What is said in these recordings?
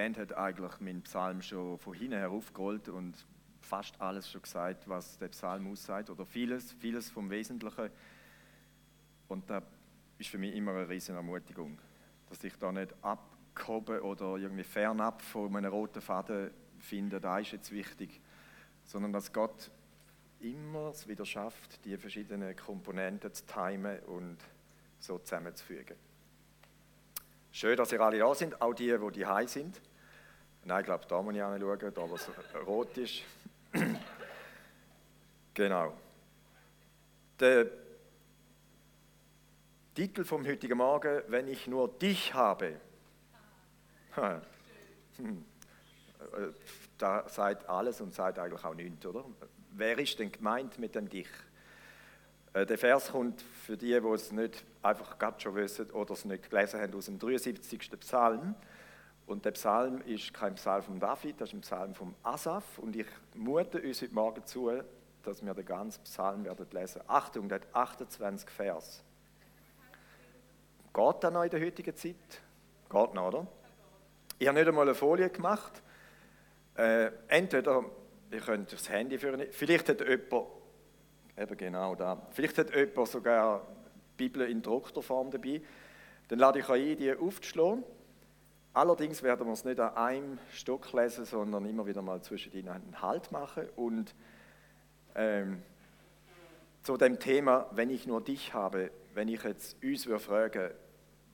Band hat eigentlich meinen Psalm schon von hinten her aufgerollt und fast alles schon gesagt, was der Psalm aussagt, oder vieles, vieles vom Wesentlichen. Und das ist für mich immer eine riesige Ermutigung, dass ich da nicht abgehoben oder irgendwie fernab von einem roten Faden finde, da ist jetzt wichtig, sondern dass Gott immer es wieder schafft, die verschiedenen Komponenten zu timen und so zusammenzufügen. Schön, dass ihr alle da sind, auch die, die die sind. Nein, ich glaube, da muss ich anschauen, da wo es rot ist. genau. Der Titel vom heutigen Morgen, wenn ich nur dich habe. Hm. Da seid alles und seid eigentlich auch nichts, oder? Wer ist denn gemeint mit dem Dich? Äh, der Vers kommt für die, die es nicht einfach gerade schon wissen oder es nicht gelesen haben, aus dem 73. Psalm. Und der Psalm ist kein Psalm von David, das ist ein Psalm von Asaf. Und ich mute uns heute Morgen zu, dass wir den ganzen Psalm werden lesen. Achtung, der hat 28 Vers. Geht das noch in der heutigen Zeit? Geht noch, oder? Ich habe nicht einmal eine Folie gemacht. Äh, entweder, ihr könnt das Handy führen, vielleicht hat jemand, eben genau da, vielleicht hat jemand sogar die Bibel in druckter Form dabei. Dann lade ich euch ein, die aufzuschlagen. Allerdings werden wir es nicht an einem Stock lesen, sondern immer wieder mal zwischen ihnen einen Halt machen. Und ähm, zu dem Thema, wenn ich nur dich habe, wenn ich jetzt uns fragen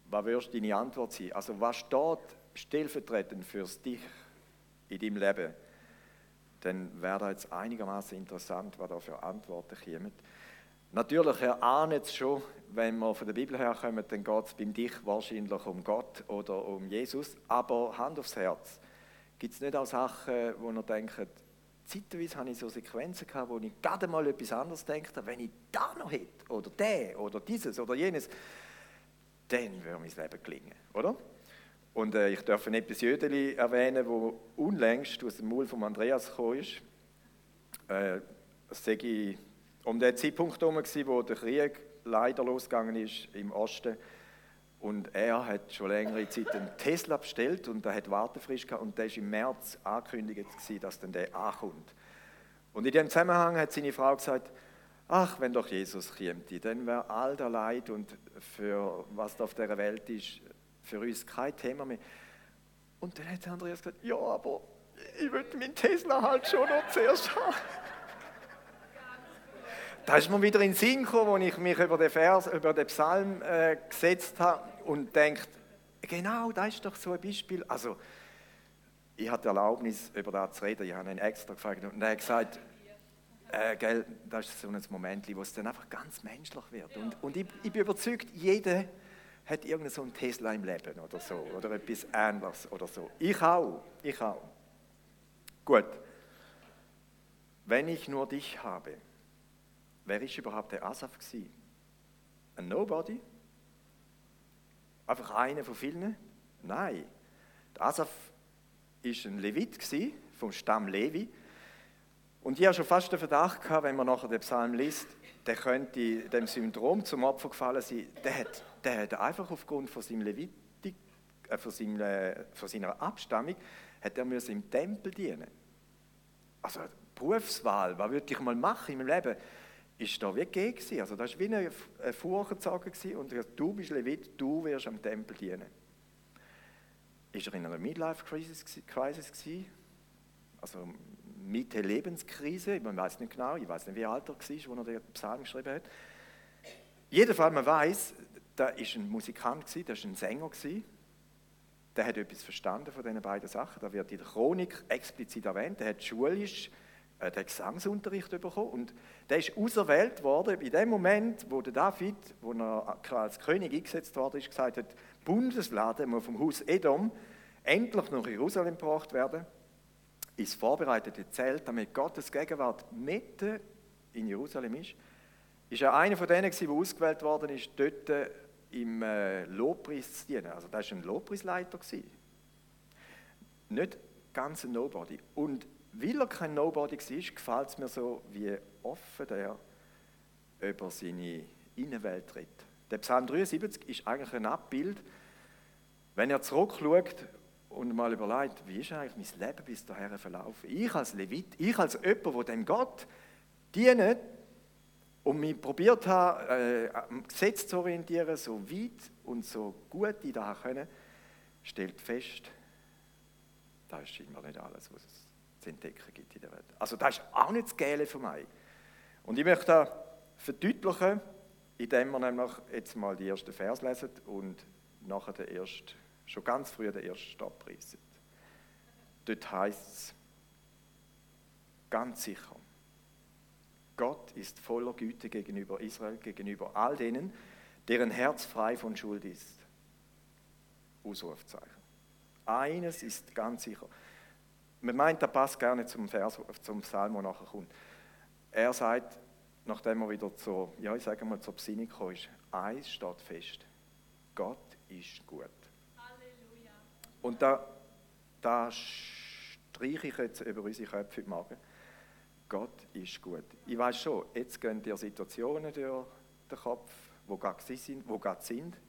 was wirst deine Antwort sein? Also was steht stellvertretend fürs Dich in deinem Leben? Dann wäre das jetzt einigermaßen interessant, was da für Antworten kommen. Natürlich erahnen es schon, wenn wir von der Bibel herkommen, dann geht es beim Dich wahrscheinlich um Gott oder um Jesus. Aber Hand aufs Herz, gibt es nicht auch Sachen, wo ihr denkt, zeitweise habe ich so Sequenzen gehabt, wo ich gerade mal etwas anderes denke, wenn ich da noch hätte, oder der, oder dieses, oder jenes, dann würde mein Leben gelingen, oder? Und äh, ich darf ein Episode erwähnen, wo unlängst aus dem Maul von Andreas gekommen ist. Äh, das sei um den Zeitpunkt herum, wo der Krieg leider losgegangen ist im Osten. Und er hat schon längere Zeit einen Tesla bestellt und er hat Wartefrist gehabt und der ist im März angekündigt gewesen, dass dann der ankommt. Und in dem Zusammenhang hat seine Frau gesagt, ach, wenn doch Jesus käme, dann wäre all der Leid und für was da auf der Welt ist, für uns kein Thema mehr. Und dann hat Andreas gesagt, ja, aber ich würde meinen Tesla halt schon noch zuerst haben. Da ist mir wieder in Sinn gekommen, als ich mich über den Vers, über den Psalm äh, gesetzt habe und denkt, genau, das ist doch so ein Beispiel. Also, ich hatte Erlaubnis, über das zu reden. Ich habe ihn extra gefragt und er hat gesagt, äh, gell, das ist so ein Moment, wo es dann einfach ganz menschlich wird. Und, und ich, ich bin überzeugt, jeder hat irgendeinen so einen Tesla im Leben oder so, oder etwas Ähnliches oder so. Ich auch, ich auch. Gut. Wenn ich nur dich habe, wer ist überhaupt der Asaf gewesen? Ein Nobody? Einfach einer von vielen? Nein. Der Asaf ist ein Levit vom Stamm Levi und ich habe schon fast den Verdacht gehabt, wenn man nachher den Psalm liest, der könnte dem Syndrom zum Opfer gefallen sein. Der hat, der hat einfach aufgrund von, seinem Levitik, äh, von, seinem, äh, von seiner Abstammung hat er im Tempel dienen. Also Berufswahl, was würde ich mal machen in meinem Leben, ist da wie gegeben. Also das war wie eine Vorgezogen und du bist Levit, du wirst am Tempel dienen. Ist er in einer Midlife-Crisis? Also Mitte Lebenskrise, man weiß nicht genau, ich weiß nicht, wie alt er war, als er den Psalm geschrieben hat. Jedenfalls, man weiß, da ist ein Musikant, da ist ein Sänger, der hat etwas verstanden von diesen beiden Sachen. Da wird in der Chronik explizit erwähnt, der hat schulisch äh, den Gesangsunterricht bekommen und der ist auserwählt worden in dem Moment, wo der David, wo er als König eingesetzt worden ist, gesagt hat, Bundeslade muss vom Haus Edom endlich nach Jerusalem gebracht werden ins vorbereitete Zelt, damit Gottes Gegenwart mitten in Jerusalem ist, ist er einer von denen, der ausgewählt worden ist, dort im äh, Lobpreis zu dienen. Also das war ein Lobpreisleiter. Nicht ganz ein Nobody. Und weil er kein Nobody war, gefällt es mir so, wie offen er über seine Innenwelt tritt. Der Psalm 73 ist eigentlich ein Abbild, wenn er zurückschaut und mal überlegt, wie ist eigentlich mein Leben bis dahin verlaufen? Ich als Levit, ich als jemand, der dem Gott dient und mich probiert habe, äh, am Gesetz zu orientieren, so weit und so gut ich das können, stellt fest, das ist scheinbar nicht alles, was es zu entdecken gibt in der Welt. Also das ist auch nicht das Geile für mich. Und ich möchte das verdeutlichen, indem wir nämlich jetzt mal die ersten Vers lesen und nachher den ersten, schon ganz früh den ersten Stab preisen. Dort heißt es ganz sicher, Gott ist voller Güte gegenüber Israel, gegenüber all denen, deren Herz frei von Schuld ist. Ausrufzeichen. Eines ist ganz sicher. Man meint, das passt gerne zum Vers, zum Psalm, der nachher kommt. Er sagt, nachdem er wieder zur, ja, ich sage mal, zur Besinnung gekommen ist, eins steht fest. Gott ist gut. Halleluja. Und da, da streiche ich jetzt über unsere Köpfe heute Morgen. Gott ist gut. Ich weiß schon, jetzt gehen dir Situationen durch den Kopf, wo gerade sind, wo gerade sind,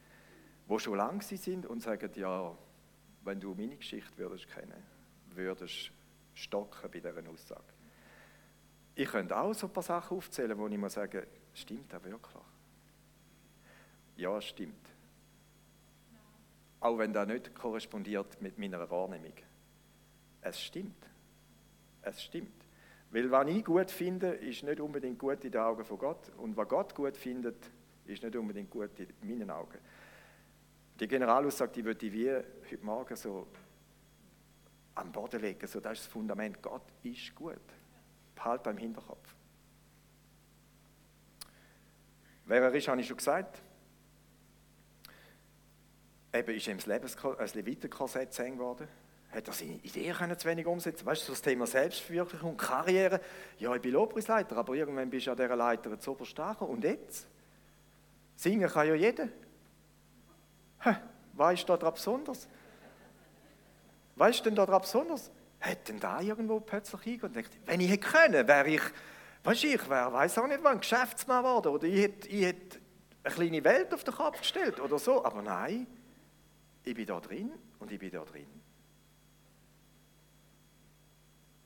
wo schon lange sie sind und sagen, ja, wenn du meine Geschichte würdest kennen, würdest stocken bei dieser Aussage. Ich könnte auch so ein paar Sachen aufzählen, wo ich mir sage, stimmt das wirklich? Ja, es stimmt. Auch wenn das nicht korrespondiert mit meiner Wahrnehmung. Es stimmt. Es stimmt. Weil was ich gut finde, ist nicht unbedingt gut in den Augen von Gott. Und was Gott gut findet, ist nicht unbedingt gut in meinen Augen. Die Generalaussage, die würde ich wie heute Morgen so am Boden legen. So, das ist das Fundament. Gott ist gut. Behalt beim Hinterkopf. Wer er ist, habe ich schon gesagt. Eben ist ihm das Levitenkorsett zu eng geworden. Hat er seine Ideen zu wenig umsetzen Weißt du, das Thema Selbstverwirklichung, Karriere. Ja, ich bin Lobpreisleiter, aber irgendwann bist du an dieser Leiter zu oberst Und jetzt? Singen kann ja jeder. Was ist da besonders? Was ist denn da dran besonders? Hat denn da irgendwo plötzlich hingegangen und denkt, wenn ich hätte können, wäre ich, weißt du, ich wäre, weiß auch nicht wann, Geschäftsmann geworden oder ich hätte, ich hätte eine kleine Welt auf den Kopf gestellt oder so. Aber nein, ich bin da drin und ich bin da drin.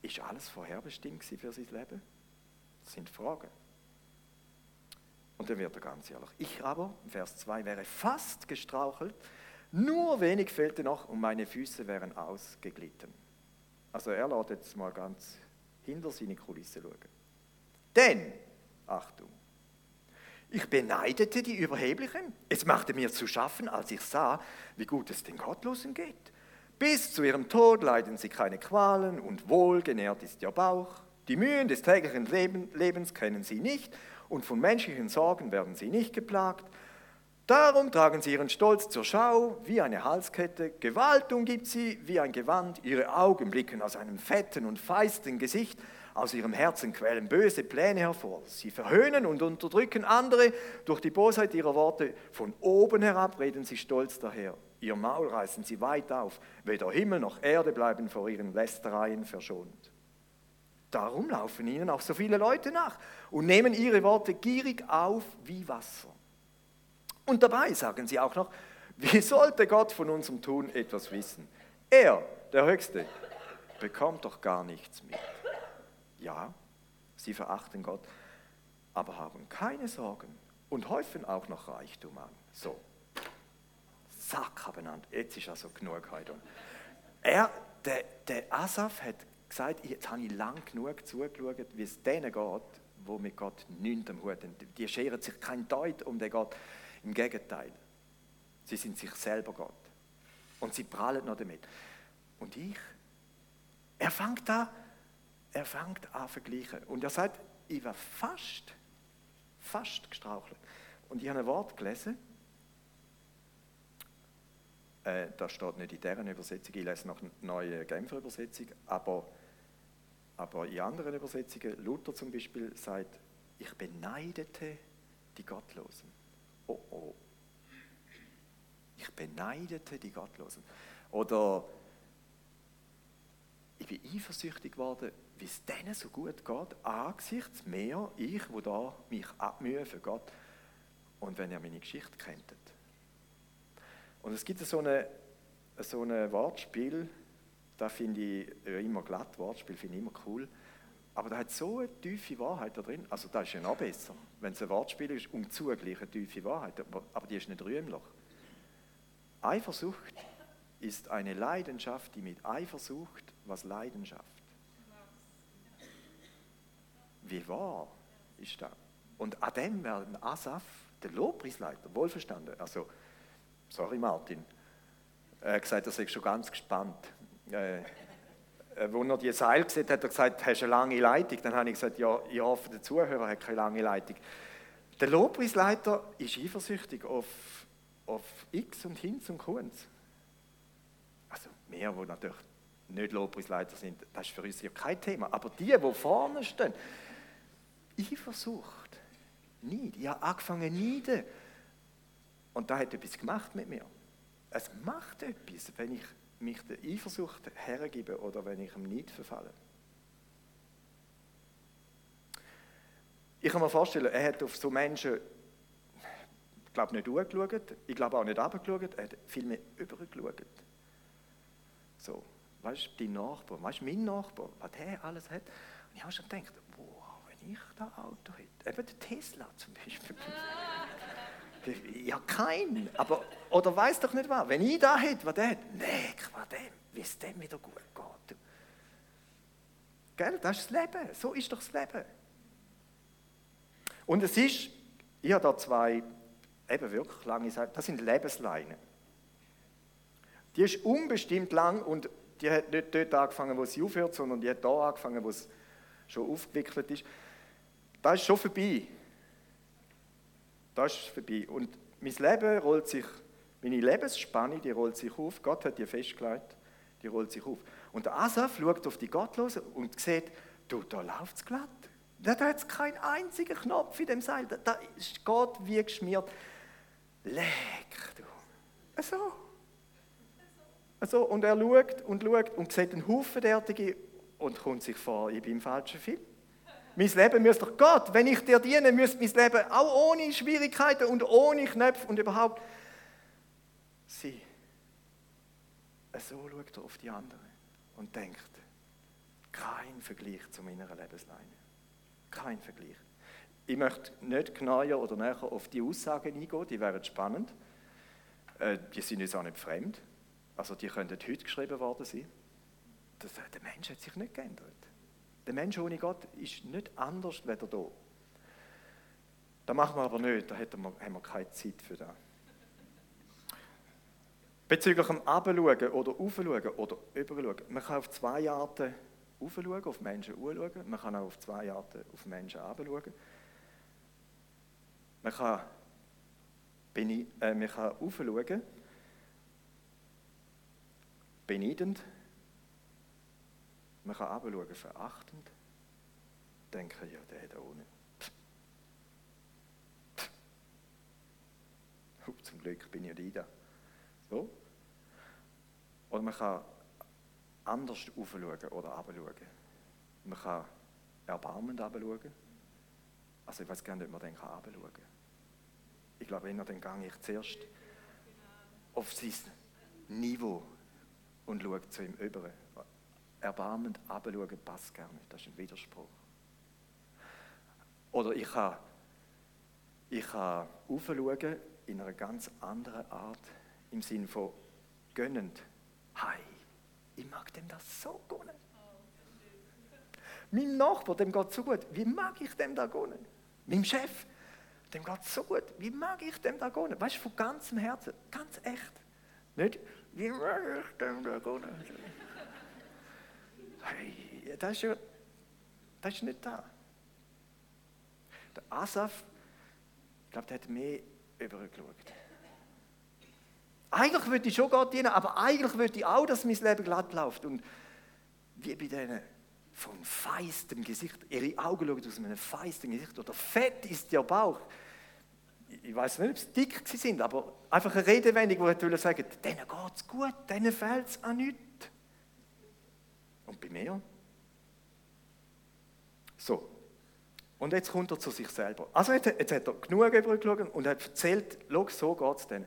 Ist alles vorherbestimmt für sein Leben? Das sind Fragen. Und dann wird er ganz ehrlich. Ich aber, Vers 2, wäre fast gestrauchelt, nur wenig fehlte noch und meine Füße wären ausgeglitten. Also er lässt jetzt mal ganz hinter seine Kulisse schauen. Denn, Achtung, ich beneidete die Überheblichen. Es machte mir zu schaffen, als ich sah, wie gut es den Gottlosen geht. Bis zu ihrem Tod leiden sie keine Qualen und wohlgenährt ist ihr Bauch. Die Mühen des täglichen Lebens kennen sie nicht und von menschlichen Sorgen werden sie nicht geplagt. Darum tragen sie ihren Stolz zur Schau wie eine Halskette, Gewalt umgibt sie wie ein Gewand, ihre Augen blicken aus einem fetten und feisten Gesicht, aus ihrem Herzen quellen böse Pläne hervor. Sie verhöhnen und unterdrücken andere durch die Bosheit ihrer Worte. Von oben herab reden sie stolz daher. Ihr Maul reißen sie weit auf. Weder Himmel noch Erde bleiben vor ihren Lästereien verschont. Darum laufen ihnen auch so viele Leute nach und nehmen ihre Worte gierig auf wie Wasser. Und dabei sagen sie auch noch, wie sollte Gott von unserem Tun etwas wissen? Er, der Höchste, bekommt doch gar nichts mit. Ja, sie verachten Gott, aber haben keine Sorgen und häufen auch noch Reichtum an. So, zack, benannt. Jetzt ist also genug heute. Er, der, der Asaf hat gesagt, jetzt habe ich lang genug zugeschaut, wie es denen geht, wo mit Gott nichts am Hut haben. Die scheren sich kein Deut um den Gott. Im Gegenteil. Sie sind sich selber Gott. Und sie prallen noch damit. Und ich? Er fängt an, er fängt an vergleichen. Und er sagt, ich war fast, fast gestrauchelt. Und ich habe ein Wort gelesen, äh, das steht nicht in deren Übersetzung, ich lese noch eine neue Genfer Übersetzung, aber, aber in anderen Übersetzungen, Luther zum Beispiel sagt, ich beneidete die Gottlosen. Oh oh. Ich beneidete die Gottlosen. Oder ich bin eifersüchtig geworden, wie es denen so gut geht, angesichts mehr, ich, wo da mich abmühe für Gott. Und wenn ihr meine Geschichte kennt. Und es gibt so eine, so ein Wortspiel, da finde ich immer glatt, Wortspiel finde ich immer cool. Aber da hat so eine tiefe Wahrheit da drin. Also das ist ja noch besser, wenn es ein Wortspiel ist, um zugleich eine tiefe Wahrheit, aber die ist nicht rühmlich. Eifersucht ist eine Leidenschaft, die mit Eifersucht was Leidenschaft. Wie wahr ist das? Und an dem werden Asaf, der Lobpreisleiter, wohlverstanden, also, sorry Martin, er hat gesagt, er sei schon ganz gespannt. Äh, äh wo er die Seil gesehen hat, hat er gesagt, hast du eine lange Leitung? Dann habe ich gesagt, ja, ich hoffe, der Zuhörer hat keine lange Leitung. Der Lobpreisleiter ist eifersüchtig auf, auf X und Hinz und Kunz. Also mehr, wo natürlich nicht Lobpreisleiter sind, das ist für uns ja kein Thema. Aber die, die vorne stehen, Eifersucht, Neid. Ich habe angefangen neiden. Und da hat etwas gemacht mit mir. Es macht etwas, wenn ich mich der Eifersucht hergebe oder wenn ich ihm Neid verfalle. Ich kann mir vorstellen, er hat auf so Menschen, ich glaube nicht hochgeschaut, ich glaube auch nicht runtergeschaut, er hat vielmehr übergeschaut. So, weißt du, dein Nachbar, weißt du, mein Nachbar, was der alles hat. Und ich habe schon gedacht, wow, wenn ich das Auto hätte, eben der Tesla zum Beispiel. Ja, kein. Aber, oder weiß doch nicht was. Wenn ich da hätte, was der hat, nee, was dem, wie es dem wieder gut geht. Gell? Das ist das Leben. So ist doch das Leben. Und es ist, ich habe da zwei, eben wirklich lange Seiten, das sind Lebensleinen. Die ist unbestimmt lang und die hat nicht dort angefangen, wo sie aufhört, sondern die hat da angefangen, wo es schon aufgewickelt ist. Das ist schon vorbei. Das ist vorbei. Und mein Leben rollt sich, meine Lebensspanne, die rollt sich auf. Gott hat die festgelegt, die rollt sich auf. Und der Asaf schaut auf die Gottlosen und sieht, du, da läuft es glatt. Da hat es keinen einzigen Knopf in dem Seil. Da, da ist Gott wie geschmiert. Leck, du. So. So. Und er schaut und schaut und sieht einen Haufen derartige und kommt sich vor, ich bin im falschen Film. Mein Leben müsste doch Gott, wenn ich dir diene, müsste mein Leben auch ohne Schwierigkeiten und ohne Knöpfe und überhaupt sein. So schaut er auf die anderen und denkt, kein Vergleich zu meiner Lebensleine. Kein Vergleich. Ich möchte nicht genauer oder näher auf die Aussagen eingehen, die wären spannend. Äh, die sind uns auch nicht fremd. Also die könnten heute geschrieben worden sein. der Mensch hat sich nicht geändert. Der Mensch ohne Gott ist nicht anders als da. Das machen wir aber nicht, da haben wir keine Zeit für das. Bezüglich dem Abschauen oder Aufschauen oder Überschauen. Man kann auf zwei Arten aufschauen, auf Menschen anschauen. Man kann auch auf zwei Arten auf Menschen abschauen. Man kann, äh, man kann aufschauen, beneidend, man kann abschauen, verachtend, denken, ja, der da ohne. Zum Glück bin ich nicht da. So. Oder man kann anders aufschauen oder abschauen. Man kann erbarmend abschauen. Also ich weiß gar nicht, ob man den abschauen kann. Ich glaube, wenn dann gehe ich zuerst auf sein Niveau und schaue zu ihm über erbarmend abschauen passt gar nicht. Das ist ein Widerspruch. Oder ich kann, ich kann aufschauen in einer ganz anderen Art, im Sinne von gönnend. Hi, ich mag dem das so gönnen. Mein Nachbar, dem geht so gut. Wie mag ich dem da gönnen? Meinem Chef, dem geht so gut. Wie mag ich dem da gönnen? Weißt du, von ganzem Herzen, ganz echt. Nicht, wie mag ich dem da gönnen? Das ist das ist nicht da. Der Asaf, ich glaube, der hat mehr übergeschaut. Eigentlich würde ich schon Gott dienen, aber eigentlich würde ich auch, dass mein Leben glatt läuft. Und wie bei denen von feistem Gesicht, ihre Augen schauen aus einem feisten Gesicht oder fett ist ihr Bauch. Ich weiß nicht, ob sie dick sind, aber einfach eine Redewendung, wo ich sagen denen geht es gut, denen fehlt es an nichts. Mir? So. Und jetzt kommt er zu sich selber. Also jetzt, jetzt hat er genug übergeschaut und hat erzählt, schau, so geht es denn.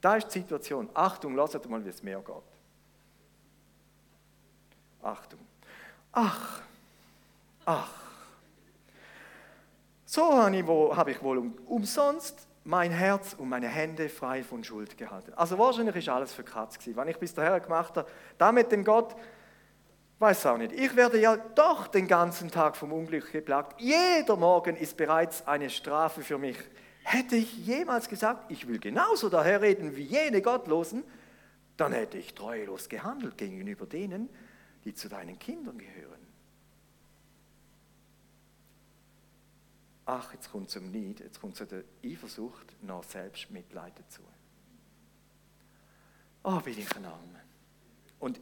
Da ist die Situation. Achtung, lasst mal, wie es mir geht. Achtung. Ach, ach. So habe ich, wohl, ich wohl umsonst mein Herz und meine Hände frei von Schuld gehalten. Also wahrscheinlich ist alles für Katz gewesen. Was ich bis dahin gemacht habe, damit dem Gott, weiß auch nicht. Ich werde ja doch den ganzen Tag vom Unglück geplagt. Jeder Morgen ist bereits eine Strafe für mich. Hätte ich jemals gesagt, ich will genauso daherreden wie jene Gottlosen, dann hätte ich treulos gehandelt gegenüber denen, die zu deinen Kindern gehören. Ach, jetzt kommt zum Neid, jetzt kommt zu der Eifersucht nach Selbstmitleid dazu. Oh, bin ich ein Armer. Und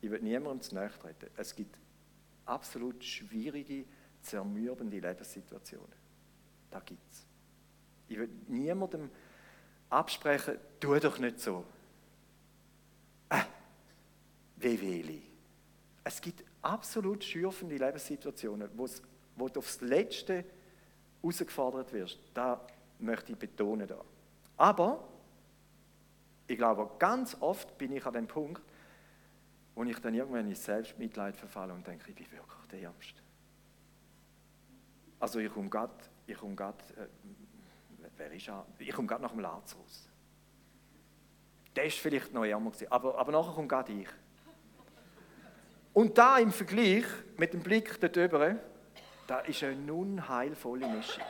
ich will niemandem zu nahe treten. Es gibt absolut schwierige, zermürbende Lebenssituationen. Da gibt es. Ich will niemandem absprechen, tu doch nicht so. Äh, wie will Es gibt absolut schürfende Lebenssituationen, wo du aufs Letzte herausgefordert wirst. Da möchte ich betonen. Da. Aber ich glaube, ganz oft bin ich an dem Punkt, wo ich dann irgendwann in Selbstmitleid verfalle und denke, ich bin wirklich der Ärmste. Also ich komme gerade, ich komme gerade, äh, wer ist er? Ich komme gerade nach dem Lazarus. Der ist vielleicht noch ärmer gewesen, aber, aber nachher kommt gerade ich. Und da im Vergleich mit dem Blick dort drüber, da ist eine unheilvolle Mischung.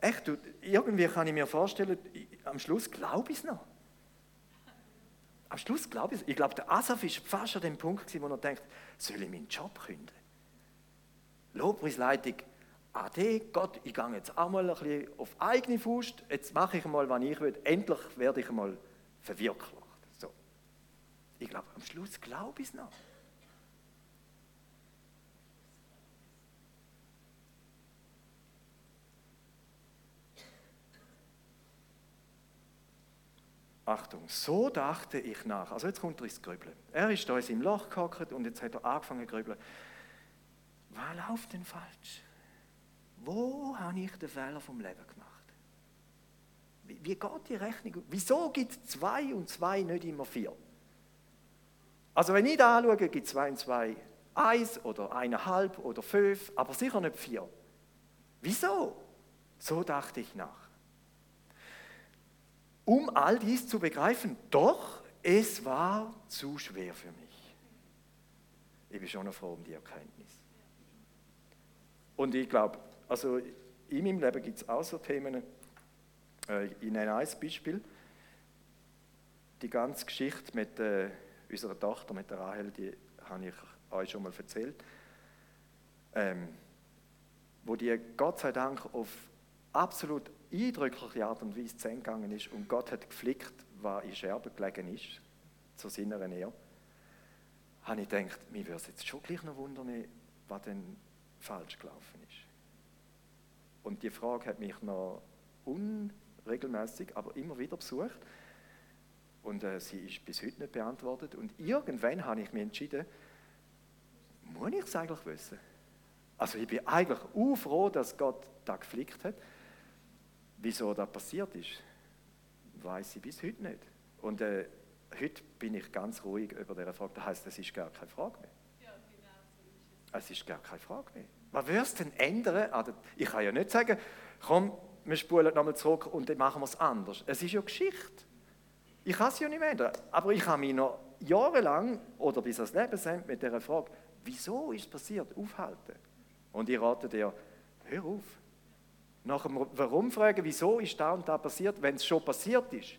Echt, irgendwie kann ich mir vorstellen, am Schluss glaube ich es noch. Am Schluss glaube ich. Ich glaube, der Asaf ist fast an dem Punkt, wo er denkt, soll ich meinen Job künden? Lobpreisleitung, Ade, Gott, ich gehe jetzt auch mal ein bisschen auf eigene Faust, jetzt mache ich mal, was ich will, endlich werde ich mal verwirklicht. So. Ich glaube, am Schluss glaube ich es noch. Achtung, so dachte ich nach. Also jetzt kommt er ins Grübeln. Er ist da seinem Loch gehockt und jetzt hat er angefangen zu grübeln. Was läuft denn falsch? Wo habe ich den Fehler vom Leben gemacht? Wie, wie geht die Rechnung? Wieso gibt es zwei und zwei nicht immer vier? Also wenn ich da anschaue, gibt es zwei und zwei eins oder eineinhalb oder fünf, aber sicher nicht vier. Wieso? So dachte ich nach um all dies zu begreifen. Doch es war zu schwer für mich. Ich bin schon froh um die Erkenntnis. Und ich glaube, also in meinem Leben gibt es auch so Themen. Äh, ich nenne ein Beispiel. Die ganze Geschichte mit äh, unserer Tochter, mit der Rahel, die habe ich euch schon mal erzählt. Ähm, wo die Gott sei Dank auf absolut eindrückliche Art und Weise zu Ende gegangen ist und Gott hat geflickt, was in Scherben gelegen ist, zu seiner Nähe, habe ich gedacht, mir würde es jetzt schon gleich noch wundern, was denn falsch gelaufen ist. Und die Frage hat mich noch unregelmäßig, aber immer wieder besucht. Und äh, sie ist bis heute nicht beantwortet. Und irgendwann habe ich mich entschieden, muss ich es eigentlich wissen? Also ich bin eigentlich froh, dass Gott da geflickt hat. Wieso das passiert ist, weiß ich bis heute nicht. Und äh, heute bin ich ganz ruhig über diese Frage. Das heißt, es ist gar keine Frage mehr. Ja, genau es. Es ist gar keine Frage mehr. Was würde es denn ändern? Ich kann ja nicht sagen, komm, wir spulen nochmal zurück und dann machen wir es anders. Es ist ja Geschichte. Ich kann es ja nicht mehr ändern. Aber ich habe mich noch jahrelang oder bis ans Lebensende mit dieser Frage, wieso ist es passiert, aufhalten. Und ich rate dir, hör auf. Nach dem Warum fragen, wieso ist da und da passiert, wenn es schon passiert ist.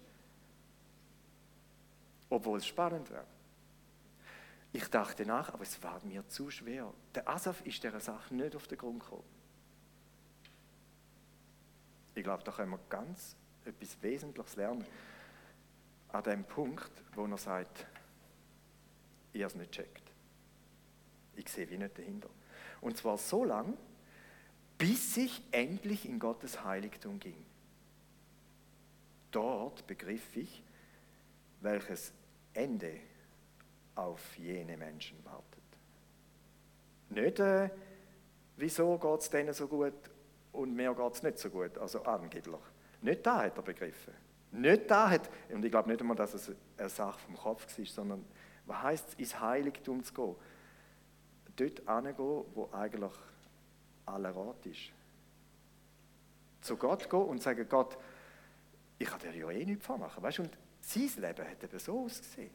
Obwohl es spannend wäre. Ich dachte nach, aber es war mir zu schwer. Der Asaf ist dieser Sache nicht auf den Grund gekommen. Ich glaube, da können wir ganz etwas Wesentliches lernen. An dem Punkt, wo er sagt, habe es nicht checkt. Ich sehe wie nicht dahinter. Und zwar so lange, bis ich endlich in Gottes Heiligtum ging. Dort begriff ich, welches Ende auf jene Menschen wartet. Nicht, äh, wieso geht es denen so gut und mir geht es nicht so gut, also angeblich. Nicht da hat er begriffen. nicht da hat, und ich glaube nicht einmal, dass es eine Sache vom Kopf war, sondern was heißt es, ins Heiligtum zu gehen? Dort hingehen, wo eigentlich aller Rat ist. Zu Gott gehen und sagen, Gott, ich kann dir ja eh nichts vormachen. Weißt? Und sein Leben hat eben so ausgesehen.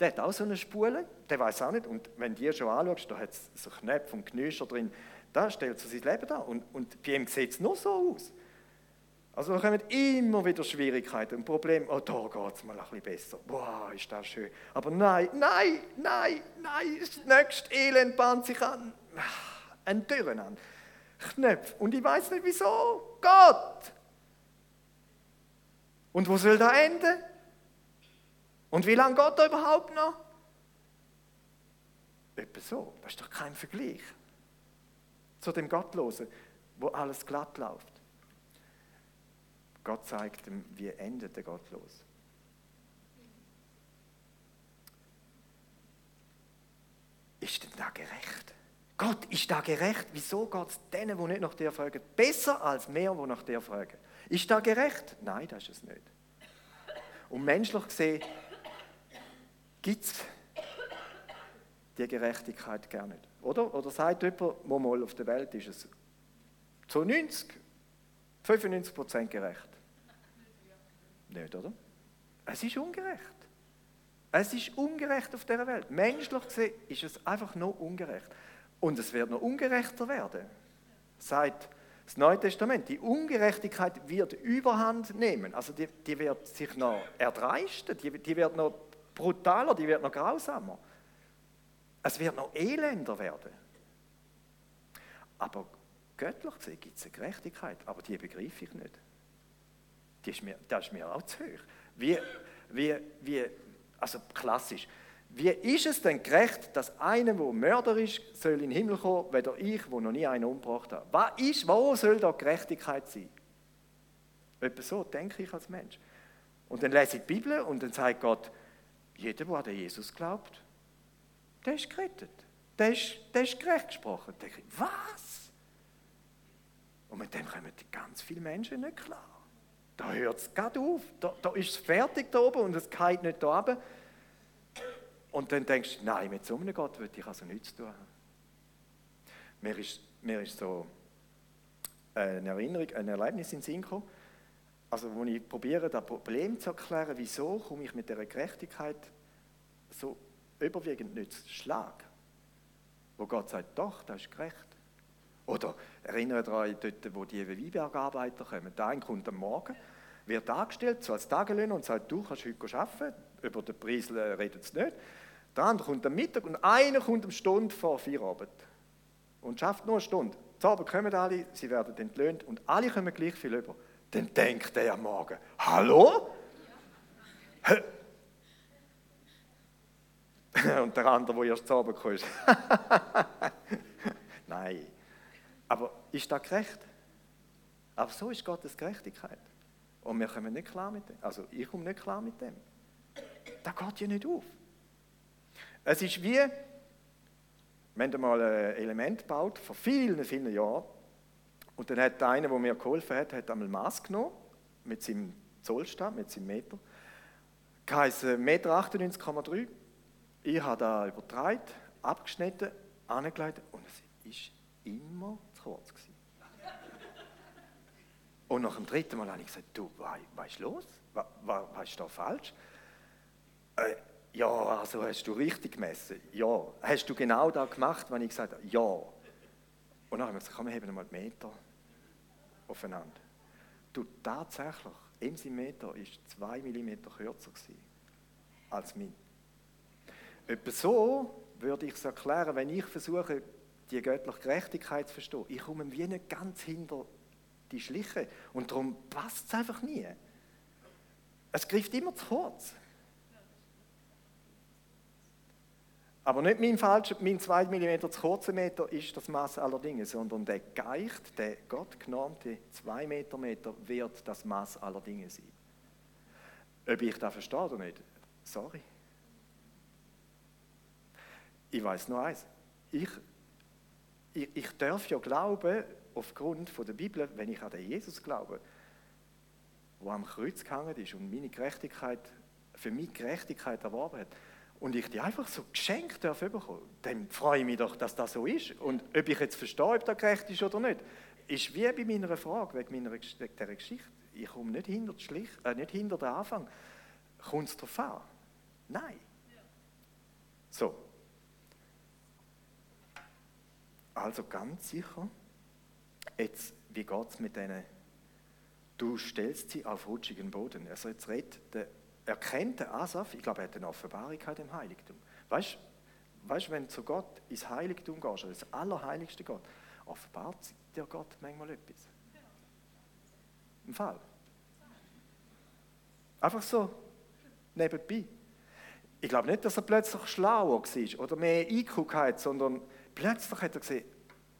Der hat auch so eine Spule, der weiß auch nicht. Und wenn du dir schon anschaust, da hat es so Knöpfe und Knüscher drin, da stellt er sein Leben dar. Und, und bei ihm sieht es nur so aus. Also da kommen immer wieder Schwierigkeiten und Probleme. Oh, da geht es mal ein bisschen besser. Boah, ist das schön. Aber nein, nein, nein, nein, das nächste Elend bahnt sich an. Ein Durcheinander. Knöpfe. Und ich weiß nicht wieso. Gott! Und wo soll das enden? Und wie lange geht er überhaupt noch? Etwa so. Das ist doch kein Vergleich zu dem Gottlosen, wo alles glatt läuft. Gott zeigt ihm, wie endet der Gottlos. Ist denn da gerecht? Gott ist da gerecht. Wieso geht es denen, die nicht nach dir fragen, besser als mehr, die nach dir fragen? Ist da gerecht? Nein, das ist es nicht. Und menschlich gesehen gibt es die Gerechtigkeit gar nicht. Oder? Oder sagt jemand, wo mal auf der Welt ist es zu 90, 95 Prozent gerecht? Nicht, oder? Es ist ungerecht. Es ist ungerecht auf dieser Welt. Menschlich gesehen ist es einfach nur ungerecht. Und es wird noch ungerechter werden. Sagt das Neue Testament. Die Ungerechtigkeit wird Überhand nehmen. Also die, die wird sich noch erdreisten, die, die wird noch brutaler, die wird noch grausamer. Es wird noch elender werden. Aber göttlich gesehen gibt es eine Gerechtigkeit, aber die begreife ich nicht. Die ist mir, das ist mir auch zu hoch. Wie, wie, wie, also klassisch. Wie ist es denn gerecht, dass einer, der Mörder ist, soll in den Himmel kommen, weder ich, der noch nie einen umgebracht habe? Was ist, wo soll da Gerechtigkeit sein? Etwa so denke ich als Mensch. Und dann lese ich die Bibel und dann sagt Gott, jeder, der an Jesus glaubt, der ist gerettet. Der ist, der ist gerecht gesprochen. Denke was? Und mit dem kommen ganz viele Menschen nicht klar. Da hört es gerade auf. Da, da ist es fertig da oben und es geht nicht da oben. Und dann denkst du, nein, mit so einem Gott würde ich also nichts tun haben. Mir ist, mir ist so eine Erinnerung, ein Erlebnis in Sinn gekommen, also wo ich probiere, das Problem zu erklären, wieso komme ich mit dieser Gerechtigkeit so überwiegend nicht zu Schlag. Wo Gott sagt, doch, das ist gerecht. Oder erinnere daran, dort, wo die Weinbergarbeiter kommen. Der eine kommt am Morgen, wird angestellt, so als Tagelöhner und sagt, du kannst heute arbeiten. Über den Preis redet es nicht. Der andere kommt am Mittag und einer kommt am Stunde vor Feierabend und schafft nur eine Stunde. Zu Abend kommen alle, sie werden entlöhnt und alle kommen gleich viel über. Dann denkt er am Morgen, hallo? und der andere, der erst zu Abend kommt, nein. Aber ist das gerecht? Aber so ist Gottes Gerechtigkeit. Und wir kommen nicht klar mit dem. Also ich komme nicht klar mit dem. Das geht ja nicht auf. Es ist wie, wenn du mal ein Element baut, vor vielen, vielen Jahren, und dann hat einer, der mir geholfen hat, hat einmal Maß genommen, mit seinem Zollstab, mit seinem Meter, geheißen Meter 98,3. Ich habe da übertragen, abgeschnitten, angelegt und es ist immer zu kurz gewesen. Und nach dem dritten Mal habe ich gesagt, du, was ist los? Was, was, was ist da falsch? Äh, ja, also hast du richtig gemessen? Ja. Hast du genau das gemacht, was ich gesagt habe? Ja. Und dann haben wir gesagt, komm, wir heben mal Meter aufeinander. Du, tatsächlich, im Meter ist zwei Millimeter kürzer gewesen als mein. Etwa so würde ich es erklären, wenn ich versuche, die göttliche Gerechtigkeit zu verstehen. Ich komme wie nicht ganz hinter die Schliche und darum passt es einfach nie. Es greift immer zu kurz. Aber nicht mein, falsch, mein 2 mm zu kurzer Meter ist das Maß aller Dinge, sondern der Geicht, der Gott genormte 2 Meter Meter wird das Maß aller Dinge sein. Ob ich das verstehe oder nicht, sorry. Ich weiß nur eins. Ich, ich, ich darf ja glauben, aufgrund von der Bibel, wenn ich an den Jesus glaube, der am Kreuz gehangen ist und meine Gerechtigkeit, für mich Gerechtigkeit erworben hat, und ich die einfach so geschenkt darf bekommen, dann freue ich mich doch, dass das so ist. Und ob ich jetzt verstehe, ob das gerecht ist oder nicht, ist wie bei meiner Frage, wegen, meiner, wegen dieser Geschichte. Ich komme nicht hinter, äh, nicht hinter den Anfang. Kommt es darauf an? Nein. So. Also ganz sicher, jetzt, wie geht es mit denen? Du stellst sie auf rutschigen Boden. Also jetzt redet der erkannte Asaf, ich glaube, er hat eine Offenbarung im Heiligtum. Weißt du, wenn du zu Gott ins Heiligtum gehst, also das allerheiligste Gott, offenbart dir Gott manchmal etwas. Im Fall. Einfach so, nebenbei. Ich glaube nicht, dass er plötzlich schlauer war oder mehr IQ hatte, sondern plötzlich hat er gesehen,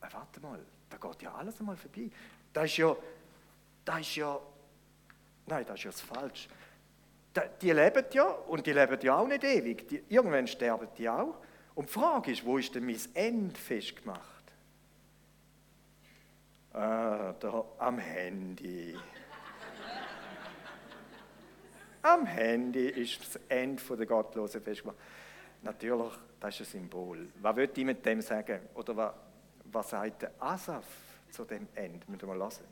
äh, warte mal, da geht ja alles einmal vorbei. Das ist ja, das ist ja, nein, das ist ja das Falsche die leben ja und die leben ja auch nicht ewig. Die, irgendwann sterben die auch. Und die Frage ist, wo ist denn mein Ende festgemacht? Ah, da am Handy. am Handy ist das Ende der Gottlosen festgemacht. Natürlich, das ist ein Symbol. Was würde ich mit dem sagen? Oder was, was sagt der Asaf zu dem Ende? Müssen wir mal lassen.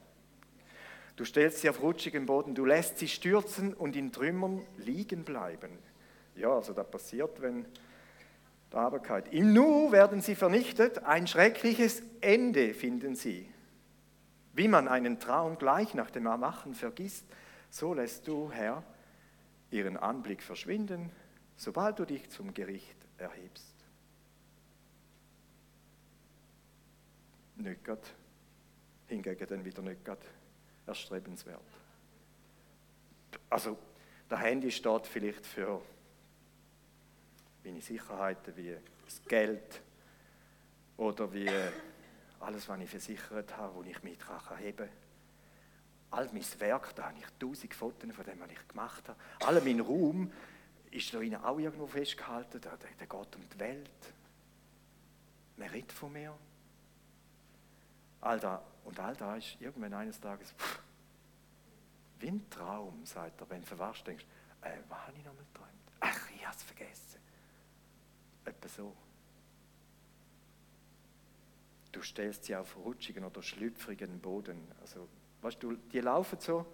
Du stellst sie auf rutschigen Boden, du lässt sie stürzen und in Trümmern liegen bleiben. Ja, also das passiert, wenn der Aberkeit. Im Nu werden sie vernichtet, ein schreckliches Ende finden sie. Wie man einen Traum gleich nach dem Erwachen vergisst, so lässt du, Herr, ihren Anblick verschwinden, sobald du dich zum Gericht erhebst. Nicht hingegen dann wieder nicht erstrebenswert. Also, der Handy steht vielleicht für meine Sicherheiten wie das Geld oder wie alles, was ich versichert habe, wo ich mit heben. All mein Werk, da habe ich tausend Fotos von dem, was ich gemacht habe. All mein Raum ist da innen auch irgendwo festgehalten. Der, der geht um die Welt. Man redet von mir. All das und all da ist irgendwann eines Tages, pff, wie ein Traum, sagt er, wenn du verwaschst, denkst äh, was habe ich nochmal geträumt? Ach, ich habe es vergessen. Etwa so. Du stellst sie auf rutschigen oder schlüpfrigen Boden. Also, weißt du, die laufen so,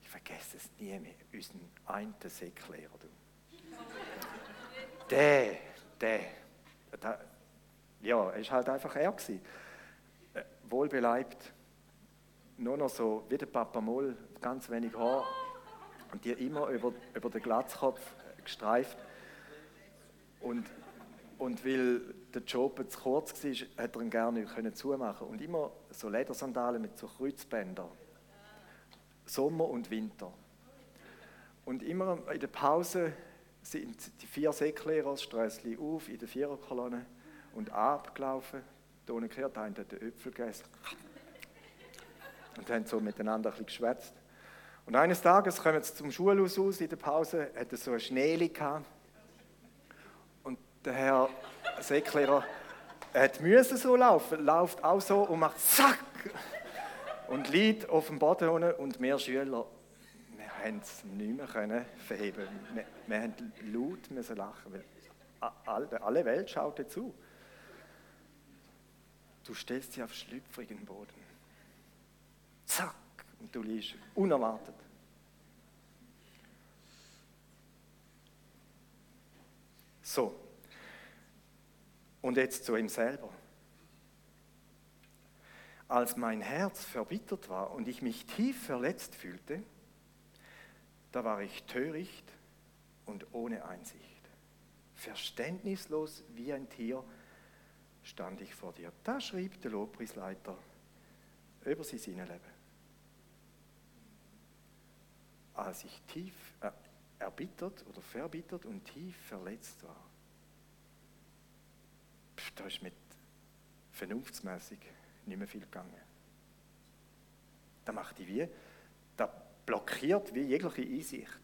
ich vergesse es nie mehr, unseren einen Säcklehrer. der, der, der, ja, er war halt einfach er gewesen wohlbeleibt, nur noch so wie der Papa Moll, ganz wenig Haar und die immer über, über den Glatzkopf gestreift. Und, und weil der Job zu kurz war, hat er ihn gerne können zumachen Und immer so Ledersandalen mit so Kreuzbändern. Sommer und Winter. Und immer in der Pause sind die vier Säcklehrer das Sträßchen auf in der Viererkolonne und abgelaufen unten gehört, haben den Äpfel gegessen. Und haben so miteinander ein geschwätzt. Und eines Tages kommen sie zum Schulhaus aus in der Pause, hat so eine Schneeli gehabt. Und der Herr Säcklehrer hat müssen so laufen, läuft auch so und macht zack und liegt auf dem Boden unten und wir Schüler, wir haben es nicht mehr können verheben. Wir, wir haben laut müssen lachen, weil alle Welt schaute zu. Du stellst sie auf schlüpfrigen Boden. Zack, und du liegst unerwartet. So. Und jetzt zu ihm selber. Als mein Herz verbittert war und ich mich tief verletzt fühlte, da war ich töricht und ohne Einsicht, verständnislos wie ein Tier, stand ich vor dir. Da schrieb der Lobpreisleiter über sein Innenleben. Als ich tief äh, erbittert oder verbittert und tief verletzt war. Da ist mit vernunftsmäßig nicht mehr viel gegangen. Da macht die wie, da blockiert wie jegliche Einsicht.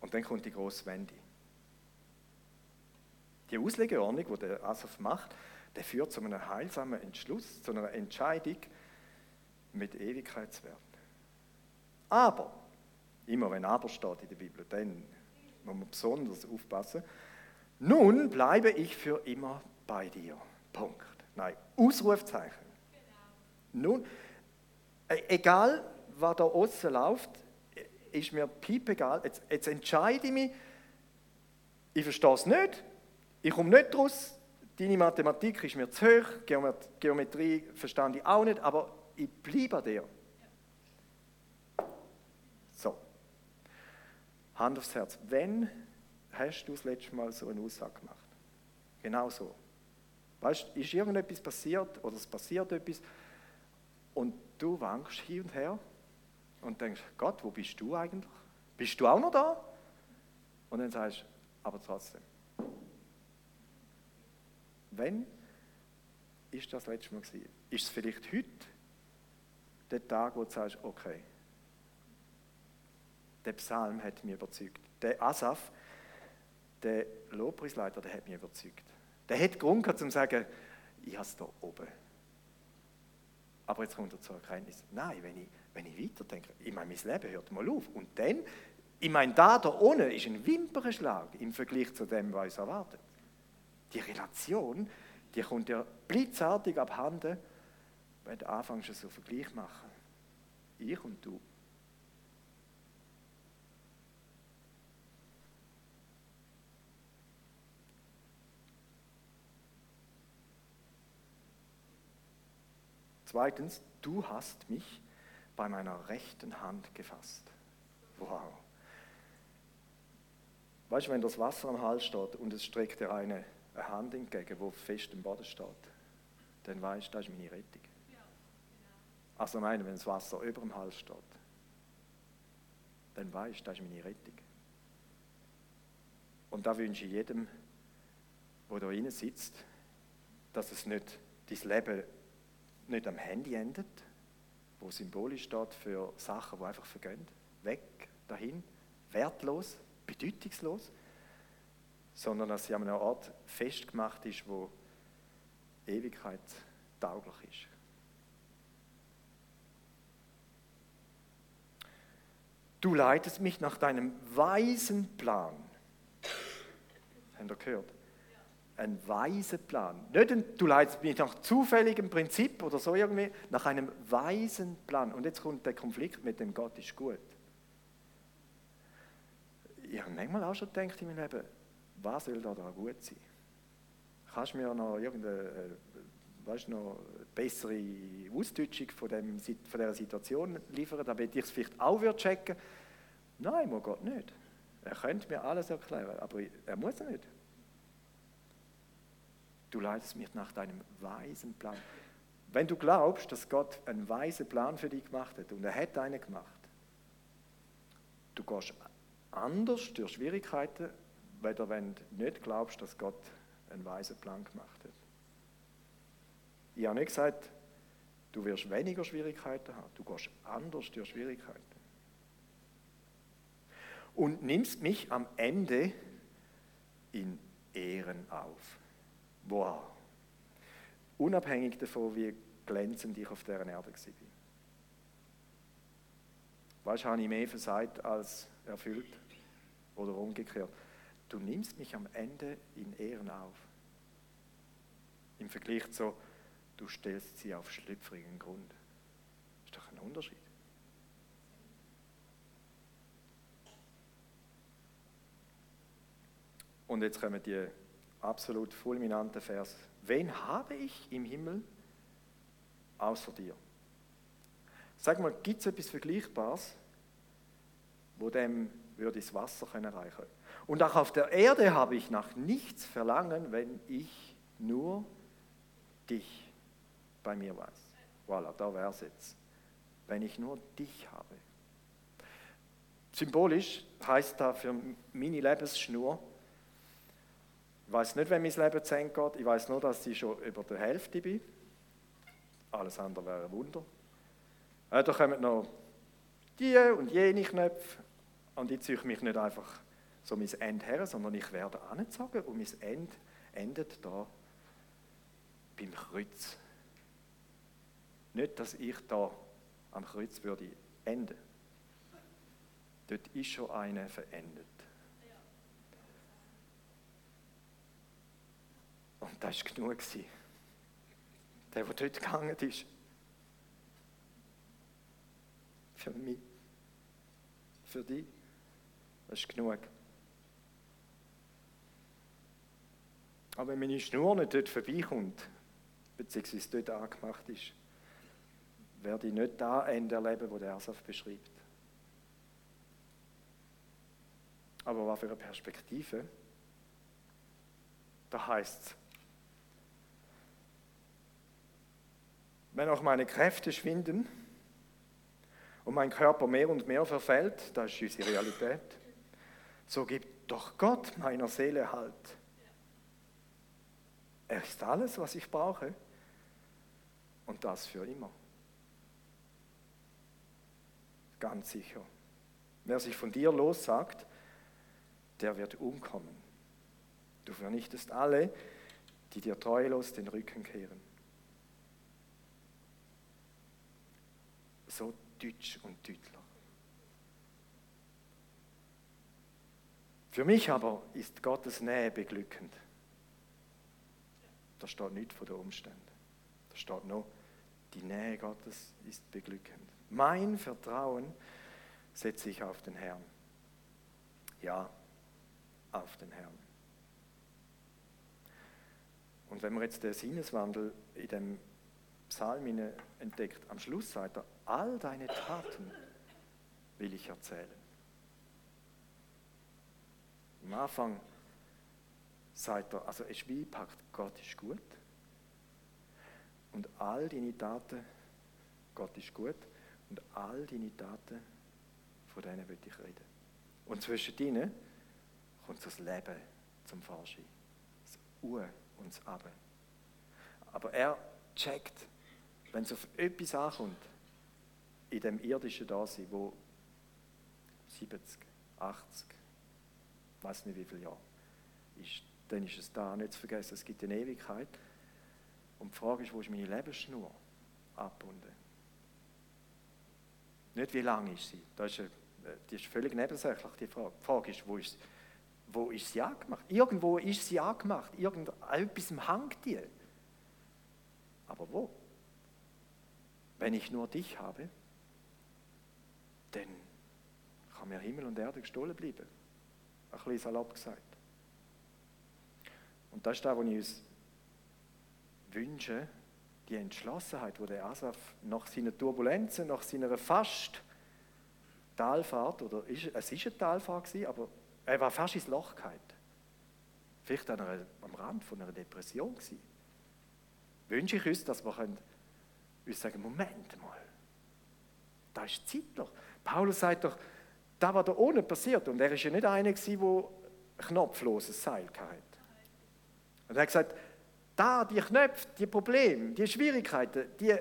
Und dann kommt die große Wende. Die Auslegeordnung, die der Asaf macht, der führt zu einem heilsamen Entschluss, zu einer Entscheidung, mit Ewigkeitswert. Aber, immer wenn aber steht in der Bibel, dann muss man besonders aufpassen. Nun bleibe ich für immer bei dir. Punkt. Nein, Ausrufzeichen. Nun, e- egal was da außen läuft, ist mir piep egal. Jetzt, jetzt entscheide ich mich, ich verstehe es nicht, ich komme nicht raus, deine Mathematik ist mir zu hoch, Geometrie verstand ich auch nicht, aber ich bleibe an dir. So. Hand aufs Herz. Wenn hast du das letzte Mal so eine Aussage gemacht? Genau so. Weißt du, ist irgendetwas passiert oder es passiert etwas und du wankst hin und her und denkst, Gott, wo bist du eigentlich? Bist du auch noch da? Und dann sagst du, aber trotzdem. Wenn ist das letzte Mal gewesen? Ist es vielleicht heute der Tag, wo du sagst, okay, der Psalm hat mich überzeugt. Der Asaf, der Lobpreisleiter, der hat mich überzeugt. Der hat Grund gehabt, um zu sagen, ich habe es da oben. Aber jetzt kommt er zur Erkenntnis, nein, wenn ich, wenn ich weiterdenke, ich meine, mein Leben hört mal auf. Und dann, ich meine, da da ohne ist ein Wimpernschlag im Vergleich zu dem, was uns erwartet. Die Relation, die kommt dir blitzartig abhanden, wenn du anfängst, so einen Vergleich machen. Ich und du. Zweitens, du hast mich bei meiner rechten Hand gefasst. Wow. Weißt du, wenn das Wasser am Hals steht und es streckt dir eine, eine Hand entgegen, wo fest im Boden steht, dann weißt du, das ist meine Rettung. Also meine, wenn das Wasser über dem Hals steht, dann weißt du, das ist meine Rettung. Und da wünsche ich jedem, der da drinnen sitzt, dass es nicht dein Leben nicht am Handy endet, wo symbolisch steht für Sachen, die einfach vergehen, weg, dahin, wertlos, bedeutungslos, sondern dass sie an einem Ort festgemacht ist, wo Ewigkeit tauglich ist. Du leitest mich nach deinem weisen Plan. Habt ihr gehört? Ein weiser Plan. Nicht ein, du leitest mich nach zufälligem Prinzip oder so irgendwie, nach einem weisen Plan. Und jetzt kommt der Konflikt mit dem Gott ist gut. Ich habe manchmal auch schon gedacht in meinem Leben, was soll da, gut sein? Kannst du mir noch irgendeine äh, weißt, noch bessere Ausdeutschung von, dem, von dieser Situation liefern, damit ich es vielleicht auch checken würde? Nein, muss Gott nicht. Er könnte mir alles erklären, aber er muss nicht. Du leitest mich nach deinem weisen Plan. Wenn du glaubst, dass Gott einen weisen Plan für dich gemacht hat, und er hat einen gemacht, du gehst anders durch Schwierigkeiten, weder wenn du nicht glaubst, dass Gott einen weisen Plan gemacht hat. Ich habe nicht gesagt, du wirst weniger Schwierigkeiten haben, du gehst anders durch Schwierigkeiten. Und nimmst mich am Ende in Ehren auf. Wow. Unabhängig davon, wie glänzend ich auf dieser Erde war. Weißt du, habe ich mehr versagt als erfüllt? Oder umgekehrt. Du nimmst mich am Ende in Ehren auf. Im Vergleich zu, du stellst sie auf schlüpfrigen Grund. Ist doch ein Unterschied. Und jetzt kommen die absolut fulminanten Vers. Wen habe ich im Himmel außer dir? Sag mal, gibt es etwas Vergleichbares, wo dem würde das Wasser können? Und auch auf der Erde habe ich nach nichts verlangen, wenn ich nur dich bei mir weiß. Voilà, da wäre es jetzt. Wenn ich nur dich habe. Symbolisch heißt da für meine Lebensschnur, ich weiß nicht, wenn mein Leben zu Ende geht. Ich weiß nur, dass ich schon über der Hälfte bin. Alles andere wäre ein Wunder. Äh, da kommen noch die und jene Knöpfe. Und ich ziehe mich nicht einfach so mein Ende her, sondern ich werde angezogen und mein Ende endet da beim Kreuz. Nicht, dass ich da am Kreuz würde enden. Dort ist schon einer verendet. Und das war genug. Der, der dort gegangen ist. Für mich. Für dich. Das ist genug. Aber wenn meine Schnur nicht dort vorbeikommt, beziehungsweise dort angemacht ist, werde ich nicht da Ende erleben, wo der Asaf beschreibt. Aber was für eine Perspektive? Da heißt es, wenn auch meine Kräfte schwinden und mein Körper mehr und mehr verfällt, das ist unsere Realität, so gibt doch Gott meiner Seele Halt. Er ist alles, was ich brauche und das für immer. Ganz sicher. Wer sich von dir lossagt, der wird umkommen. Du vernichtest alle, die dir treulos den Rücken kehren. So deutsch und deutler. Für mich aber ist Gottes Nähe beglückend. Da steht nichts von den Umständen. Da steht noch, die Nähe Gottes ist beglückend. Mein Vertrauen setze ich auf den Herrn. Ja, auf den Herrn. Und wenn man jetzt den Sinneswandel in dem Psalm entdeckt, am Schluss sagt er, all deine Taten will ich erzählen. Am Anfang sagt er, also es ist wie packt, Gott ist gut. Und all deine Taten, Gott ist gut. Und all deine Taten, von denen will ich reden. Und zwischen ihnen kommt das Leben zum Vorschein. Das U und das Abe. Aber er checkt, wenn es auf etwas ankommt, in dem irdischen Dasein, wo 70, 80, ich weiß nicht wie viele Jahre ist, dann ist es da nicht zu vergessen, es gibt eine Ewigkeit. Und die Frage ist, wo ist meine Lebensschnur abgebunden? Nicht wie lang ist sie, das ist, eine, die ist völlig nebensächlich, die Frage. Die Frage ist, wo ist, wo ist sie angemacht? Irgendwo ist sie angemacht, irgendetwas hängt die. Aber wo? Wenn ich nur dich habe, dann kann mir Himmel und Erde gestohlen bleiben. Ein bisschen salopp gesagt. Und das ist das, was ich uns wünsche, die Entschlossenheit, wo der Asaf nach seinen Turbulenzen, nach seiner fast Talfahrt, oder ist, es ist eine Talfahrt gewesen, aber er war fast ins Loch gefallen. Vielleicht an einer, am Rand von einer Depression gewesen. Wünsche ich uns, dass wir können uns sagen, Moment mal, da ist Zeitloch. Paulus sagt doch, da war da ohne passiert und er ist ja nicht einer gewesen, der knopfloses Seil hatte. Und er hat gesagt, da, die Knöpfe, die Probleme, die Schwierigkeiten, die,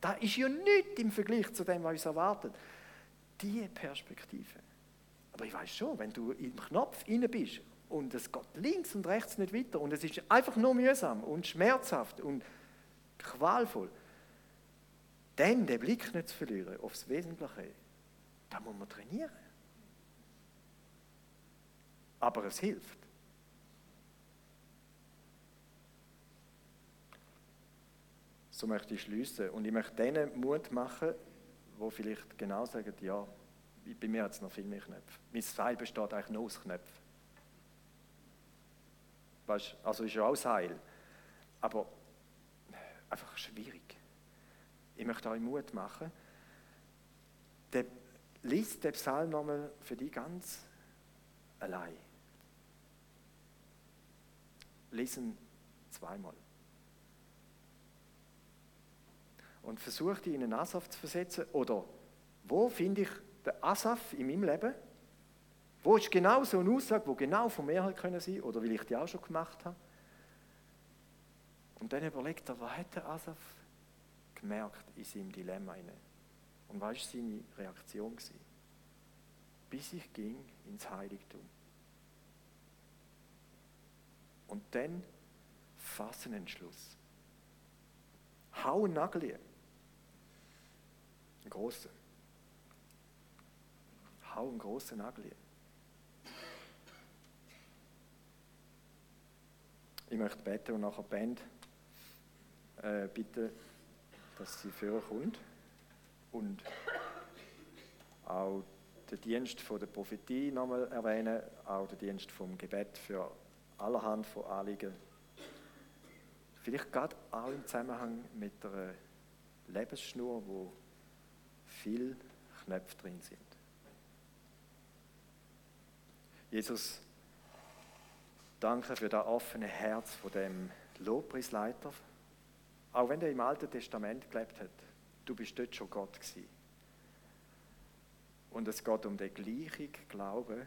da ist ja nichts im Vergleich zu dem, was uns erwartet. Die Perspektive. Aber ich weiß schon, wenn du im Knopf inne bist und es geht links und rechts nicht weiter und es ist einfach nur mühsam und schmerzhaft und qualvoll, dann den Blick nicht zu verlieren aufs Wesentliche, da muss man trainieren. Aber es hilft. So möchte ich schließen. Und ich möchte denen Mut machen, wo vielleicht genau sagen, ja, bei mir hat es noch viel mehr Knöpfe. Mein Seil besteht eigentlich nur aus Knöpfen. Weißt, also ist ja auch Seil. Aber einfach schwierig. Ich möchte euch Mut machen. Der, liest den Psalm nochmal für dich ganz allein. Lesen zweimal. Und versuche dich in Asaf zu versetzen. Oder wo finde ich den Asaf in meinem Leben? Wo ist genau so eine Aussage, wo genau von mir halt können sein oder weil ich die auch schon gemacht habe? Und dann überlegt er, was hat der Asaf gemerkt in seinem Dilemma? Und was war seine Reaktion? Bis ich ging ins Heiligtum. Und dann fassen Entschluss. Hau Nagel Ein grosser. Hau einen grossen Nagel. Ich möchte beten und nachher die Band äh, bitten, dass sie vorkommt und auch den Dienst von der Prophetie nochmal erwähnen, auch den Dienst vom Gebet für allerhand von Anliegen. Vielleicht gerade auch im Zusammenhang mit einer Lebensschnur, wo viele Knöpfe drin sind. Jesus, danke für das offene Herz von dem Lobpreisleiter, auch wenn er im Alten Testament gelebt hat. Du bist dort schon Gott gewesen. Und es geht um den gleichen Glauben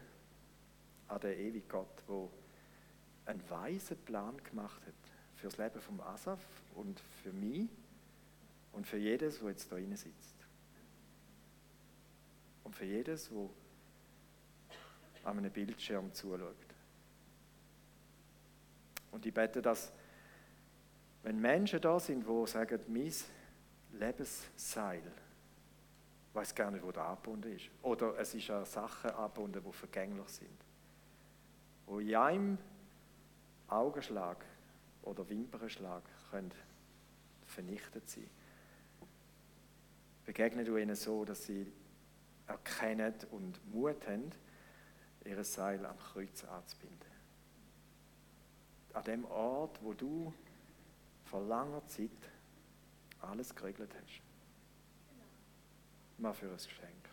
an den ewigen Gott, der einen weisen Plan gemacht hat für das Leben von Asaf und für mich und für jedes, wo jetzt da drin sitzt. Und für jedes, wo an einem Bildschirm zuschaut. Und ich bete, dass, wenn Menschen da sind, die sagen, mein Lebensseil, ich weiß gar nicht, wo der angebunden ist. Oder es ist an Sachen angebunden, die vergänglich sind. Wo in einem Augenschlag oder Wimpernschlag können vernichtet sein. Begegne du ihnen so, dass sie erkennen und Mut haben, ihr Seil am Kreuz anzubinden. An dem Ort, wo du vor langer Zeit alles geregelt hast. Mal für ein Geschenk.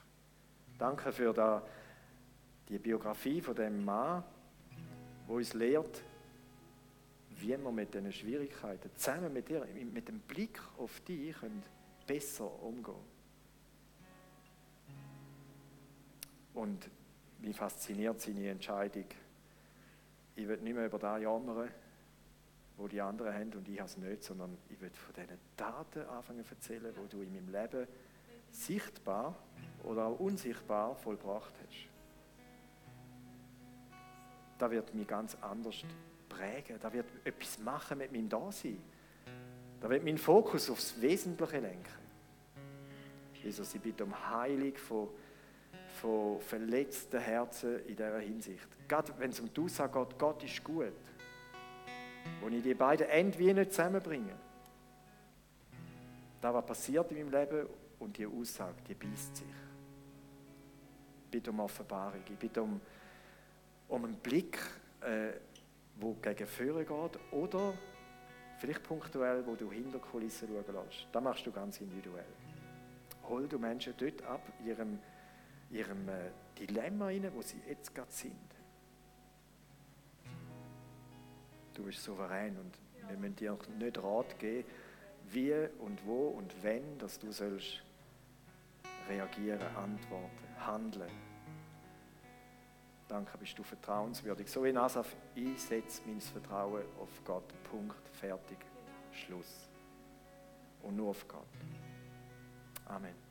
Danke für da, die Biografie von dem Mann, wo uns lehrt, wie wir mit diesen Schwierigkeiten zusammen mit dir, mit dem Blick auf dich, besser umgehen. Und mich fasziniert seine Entscheidung. Ich will nicht mehr über das jammern, wo die anderen haben und ich habe es nicht, sondern ich will von diesen Taten anfangen zu erzählen, wo du in meinem Leben sichtbar oder auch unsichtbar vollbracht hast. Da wird mich ganz anders prägen, da wird etwas machen mit meinem Dasein. Da wird mein Fokus aufs Wesentliche lenken. Jesus, ich bitte um Heilung von von verletzten Herzen in dieser Hinsicht. Gerade wenn es um die Aussage geht, Gott ist gut, wo ich die beiden wie nicht zusammenbringe. Da was passiert in meinem Leben und die Aussage, die beißt sich. Ich bitte um Offenbarung, ich bitte um, um einen Blick, äh, wo gegen Führer geht oder vielleicht punktuell, wo du hinter Kulissen schauen lässt. Das machst du ganz individuell. Hol du Menschen dort ab, ihrem ihrem äh, Dilemma rein, wo sie jetzt gerade sind. Du bist souverän und wir müssen dir nicht Rat geben, wie und wo und wenn, dass du sollst reagieren, antworten, handeln. Danke, bist du vertrauenswürdig. So wie Asaf, ich setze mein Vertrauen auf Gott. Punkt, fertig, Schluss. Und nur auf Gott. Amen.